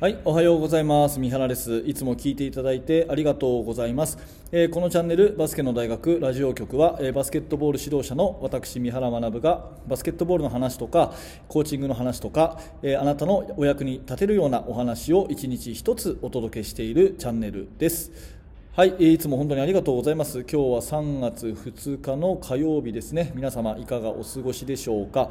はい、おはようございます。三原です。いつも聞いていただいてありがとうございます。えーこのチャンネルバスケの大学ラジオ局は、えーバスケットボール指導者の私三原学がバスケットボールの話とかコーチングの話とか、えーあなたのお役に立てるようなお話を一日一つお届けしているチャンネルです。はい、いつも本当にありがとうございます。今日は3月2日の火曜日ですね。皆様いかがお過ごしでしょうか？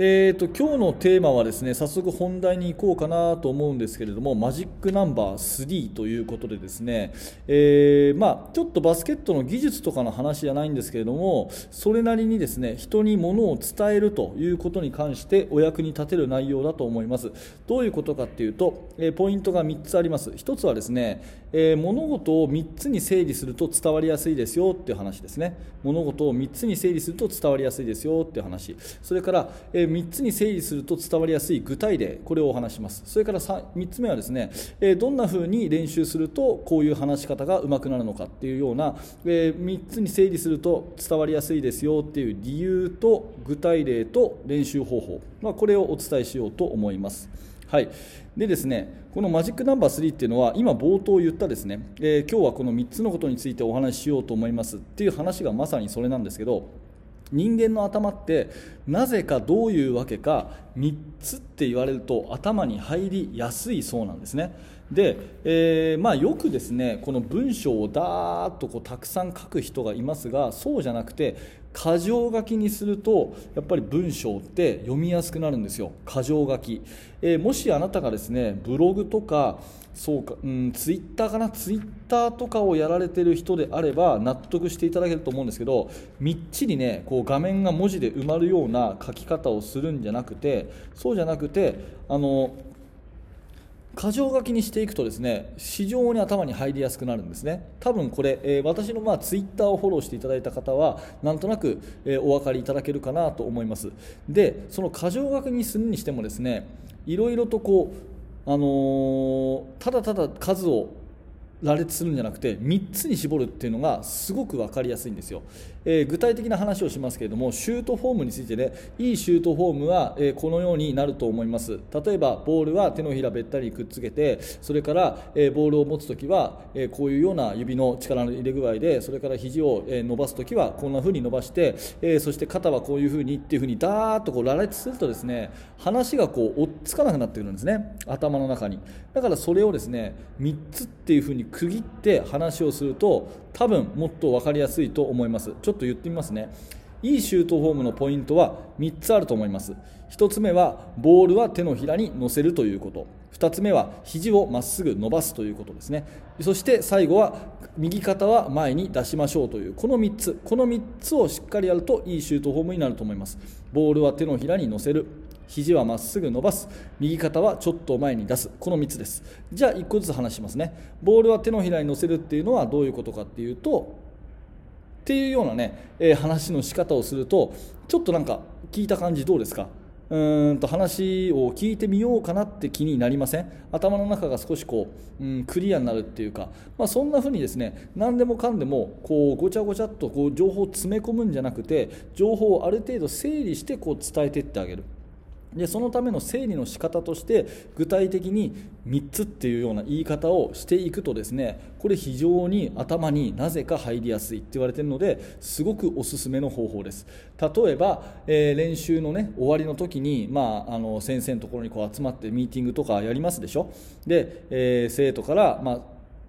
えーと今日のテーマはですね、早速本題に行こうかなと思うんですけれども、マジックナンバー3ということでですね、えーまあちょっとバスケットの技術とかの話じゃないんですけれども、それなりにですね、人に物を伝えるということに関してお役に立てる内容だと思います。どういうことかっていうと、えーポイントが3つあります。1つはですね、えー物事を3つに整理すると伝わりやすいですよっていう話ですね。物事を3つに整理すると伝わりやすいですよっていう話。それから、えー3つに整理すると伝わりやすい具体例、これをお話します。それから 3, 3つ目はですね、えーどんな風に練習するとこういう話し方が上手くなるのかっていうような、え3つに整理すると伝わりやすいですよっていう理由と具体例と練習方法、まあ、これをお伝えしようと思います。はい、でですねこのマジックナンバー3っていうのは今冒頭言ったですね、えー今日はこの3つのことについてお話ししようと思いますっていう話がまさにそれなんですけど人間の頭ってなぜかどういうわけか3つって言われると頭に入りやすいそうなんですね。で、えーまあ、よくですねこの文章をだーっとこうたくさん書く人がいますがそうじゃなくて箇条書きにするとやっぱり文章って読みやすくなるんですよ。箇条書き、えーもしあなたがですねブログとかそうか、うん、ツイッターかな？ツイッターとかをやられてる人であれば納得していただけると思うんですけどみっちりねこう画面が文字で埋まるような書き方をするんじゃなくてそうじゃなくてあの箇条書きにしていくとですね非常に頭に入りやすくなるんですね。多分これ、えー私のまあツイッターをフォローしていただいた方はなんとなく、えーお分かりいただけるかなと思います。でその箇条書きにするにしてもですねいろいろとこう、あのーただただ数を羅列するんじゃなくて3つに絞るっていうのがすごく分かりやすいんですよ、えー具体的な話をしますけれどもシュートフォームについてねいいシュートフォームは、えーこのようになると思います。例えばボールは手のひらべったりくっつけてそれから、えーボールを持つ時は、えーこういうような指の力の入れ具合でそれから肘を、えー伸ばす時はこんな風に伸ばして、えーそして肩はこういう風にっていう風にダーッとこう羅列するとですね話がこう追っつかなくなってくるんですね。頭の中に。だからそれをですね3つっていう風に区切って話をすると多分もっと分かりやすいと思います。ちょっと言ってみますね。いいシュートフォームのポイントは3つあると思います。1つ目はボールは手のひらに乗せるということ。2つ目は肘をまっすぐ伸ばすということですね。そして最後は右肩は前に出しましょうという。この3つこの3つをしっかりやるといいシュートフォームになると思います。ボールは手のひらに乗せる。肘はまっすぐ伸ばす。右肩はちょっと前に出す。この3つです。じゃあ1個ずつ話しますね。ボールは手のひらに乗せるっていうのはどういうことかっていうとっていうようなね、えー話の仕方をするとちょっとなんか聞いた感じどうですか？うーんと話を聞いてみようかなって気になりません？頭の中が少しこう、うん、クリアになるっていうか、まあ、そんな風にですね何でもかんでもこうごちゃごちゃっとこう情報を詰め込むんじゃなくて情報をある程度整理してこう伝えていってあげる。でそのための整理の仕方として具体的に3つっていうような言い方をしていくとですねこれ非常に頭になぜか入りやすいって言われてるのですごくおすすめの方法です。例えば、えー練習のね終わりの時に、まあ、あの先生のところにこう集まってミーティングとかやりますでしょ？で、えー生徒から、まあ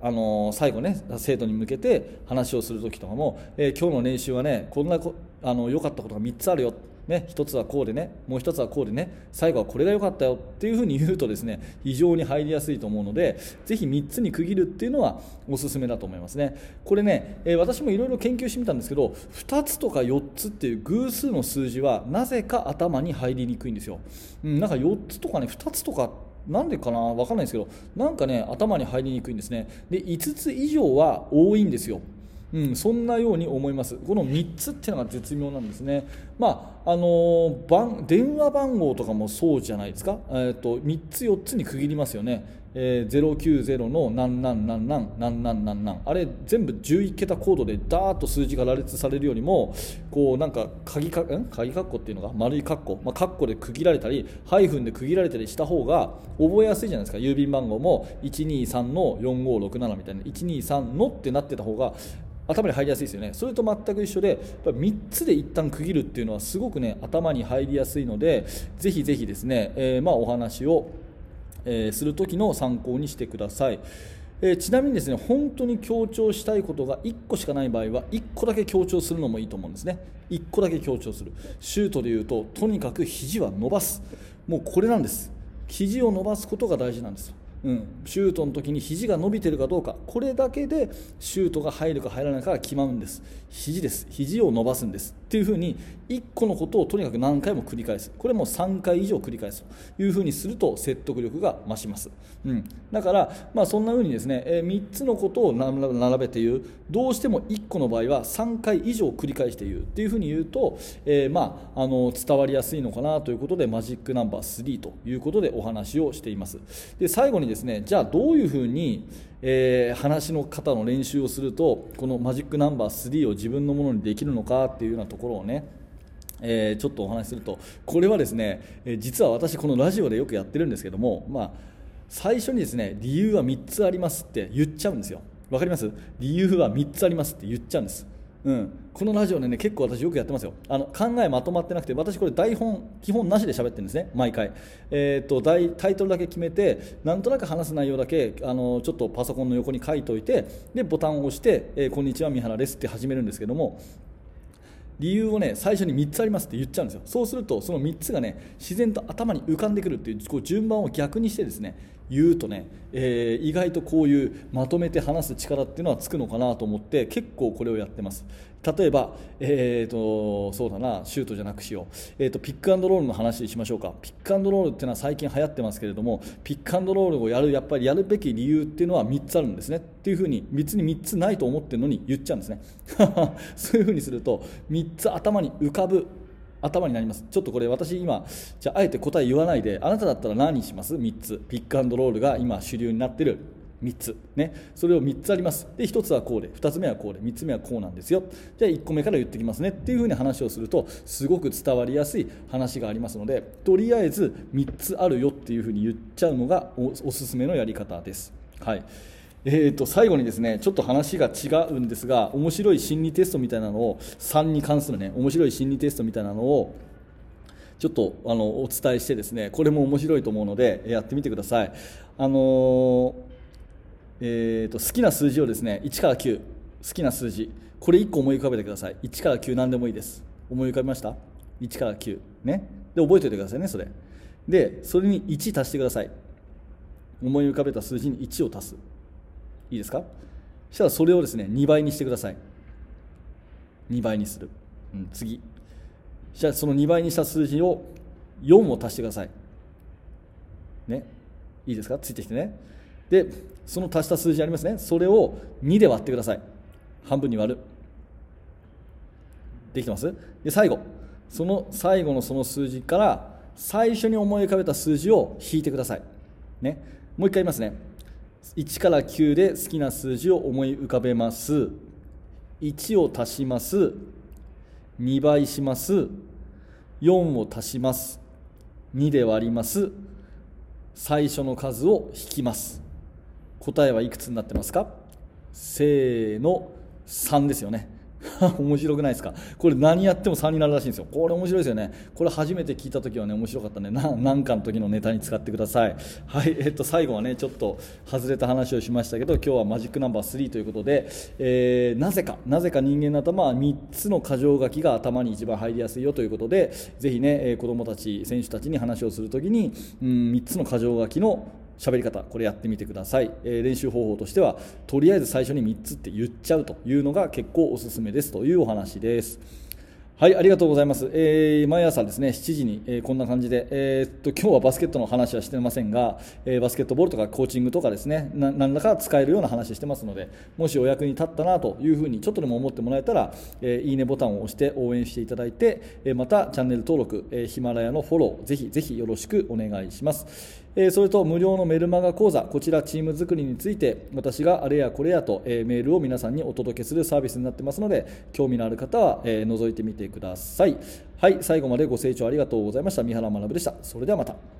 あの最後ね生徒に向けて話をする時とかも、えー今日の練習はねこんなこあの良かったことが3つあるよ。ね、1つはこうでねもう1つはこうでね最後はこれが良かったよっていうふうに言うとですね非常に入りやすいと思うのでぜひ3つに区切るっていうのはおすすめだと思いますね。これね、えー私もいろいろ研究してみたんですけど2つとか4つっていう偶数の数字はなぜか頭に入りにくいんですよ、うん、なんか4つとかね2つとかなんでかな分かんないですけどなんかね頭に入りにくいんですね。で5つ以上は多いんですよ。うん、そんなように思います、この3つっていうのが絶妙なんですね、まあの番電話番号とかもそうじゃないですか、えーと、3つ4つに区切りますよね、えー、090の何何何何何何何何あれ全部11桁コードでダーッと数字が羅列されるよりもこうなんか鍵かん？鍵括弧っていうのが丸い括弧、まあ、括弧で区切られたりハイフンで区切られたりした方が覚えやすいじゃないですか？郵便番号も123の4567みたいな。123のってなってた方が頭に入りやすいですよね。それと全く一緒でやっぱ3つで一旦区切るっていうのはすごくね頭に入りやすいのでぜひぜひですね、えー、まあお話を、えー、する時の参考にしてください。えー、ちなみにですね本当に強調したいことが1個しかない場合は1個だけ強調するのもいいと思うんですね。1個だけ強調する。シュートでいうととにかく肘は伸ばす。もうこれなんです。肘を伸ばすことが大事なんです。うん、シュートの時に肘が伸びてるかどうか。これだけでシュートが入るか入らないかが決まるんです。肘です。肘を伸ばすんです。っていうふうに1個のことをとにかく何回も繰り返す。これも3回以上繰り返すというふうにすると説得力が増します、うん、だから、まあ、そんなふうにですね、え、3つのことを並べて言う。どうしても1個の場合は3回以上繰り返して言う。っていうふうに言うと、えー、まあ、あの伝わりやすいのかなということでマジックナンバー3ということでお話をしています。で最後にですねじゃあどういうふうにえー、話の方の練習をするとこのマジックナンバー3を自分のものにできるのかっていうようなところをねえー、ちょっとお話しするとこれはですね、え、実は私このラジオでよくやってるんですけども、まあ、最初にですね理由は3つありますって言っちゃうんですよ。わかります？理由は3つありますって言っちゃうんです。うん、このラジオでね結構私よくやってますよ。あの考えまとまってなくて私これ台本基本なしで喋ってるんですね毎回、えーと、とタイトルだけ決めてなんとなく話す内容だけあのちょっとパソコンの横に書いておいてでボタンを押して、えー、こんにちは三原です」って始めるんですけども理由をね最初に3つありますって言っちゃうんですよ。そうするとその3つがね自然と頭に浮かんでくるっていうこう順番を逆にしてですね言うとね、えー、意外とこういうまとめて話す力っていうのはつくのかなと思って結構これをやってます。例えば、えーと、そうだなシュートじゃなくしよう、えーと、ピックアンドロールの話しましょうか。ピックアンドロールっていうのは最近流行ってますけれどもピックアンドロールをやるやっぱりやるべき理由っていうのは3つあるんですね。っていうふうに別に3つないと思ってるのに言っちゃうんですね。そういうふうにすると3つ頭に浮かぶ頭になります。ちょっとこれ私今じゃああえて答え言わないであなただったら何にします？3つ。ピックアンドロールが今主流になってる。3つ、ね、それを3つあります。で1つはこうで。2つ目はこうで。3つ目はこうなんですよ。じゃあ1個目から言ってきますね。っていうふうに話をするとすごく伝わりやすい話がありますのでとりあえず3つあるよっていうふうに言っちゃうのがおおすすめのやり方です。はい。えー、と最後にですねちょっと話が違うんですが面白い心理テストみたいなのを3に関するね面白い心理テストみたいなのをちょっとあのお伝えしてですねこれも面白いと思うのでやってみてください。あのーえーと、好きな数字をですね1から9好きな数字。これ1個思い浮かべてください。1から9何でもいいです。思い浮かべました？1から9ね。で覚えておいてくださいねそれ。でそれに1足してください。思い浮かべた数字に1を足す。いいですか？そしたらそれをですね2倍にしてください。2倍にする、うん、次。じゃあその2倍にした数字を4を足してください。ね？いいですか？ついてきてね。でその足した数字ありますね。それを2で割ってください。半分に割る。できてます？で最後。その最後のその数字から最初に思い浮かべた数字を引いてください、ね、もう一回言いますね。1から9で好きな数字を思い浮かべます。1を足します。2倍します。4を足します。2で割ります。最初の数を引きます。答えはいくつになってますか？せーの。3ですよね。面白くないですか？これ何やっても3になるらしいんですよ。これ面白いですよね。これ初めて聞いた時はね面白かったんね何かの時のネタに使ってください。はいえっと最後はねちょっと外れた話をしましたけど今日はマジックナンバー3ということで、えー、なぜかなぜか人間の頭は3つの箇条書きが頭に一番入りやすいよということでぜひね子供たち選手たちに話をする時に、うん、3つの箇条書きの喋り方これやってみてください、えー、練習方法としてはとりあえず最初に3つって言っちゃうというのが結構おすすめですというお話ですはい、ありがとうございます。えー毎朝ですね、7時に、えーこんな感じで、えーっと、今日はバスケットの話はしてませんが、えーバスケットボールとかコーチングとかですね、な何らか使えるような話してますので、もしお役に立ったなというふうにちょっとでも思ってもらえたら、えいいねボタンを押して応援していただいて、えまたチャンネル登録、えヒマラヤのフォロー、ぜひぜひよろしくお願いします。えそれと無料のメルマガ講座、こちらチーム作りについて、私があれやこれやと、えメールを皆さんにお届けするサービスになってますので、興味のある方は、え覗いてみてください。はい、最後までご清聴ありがとうございました。三原学でした。それではまた。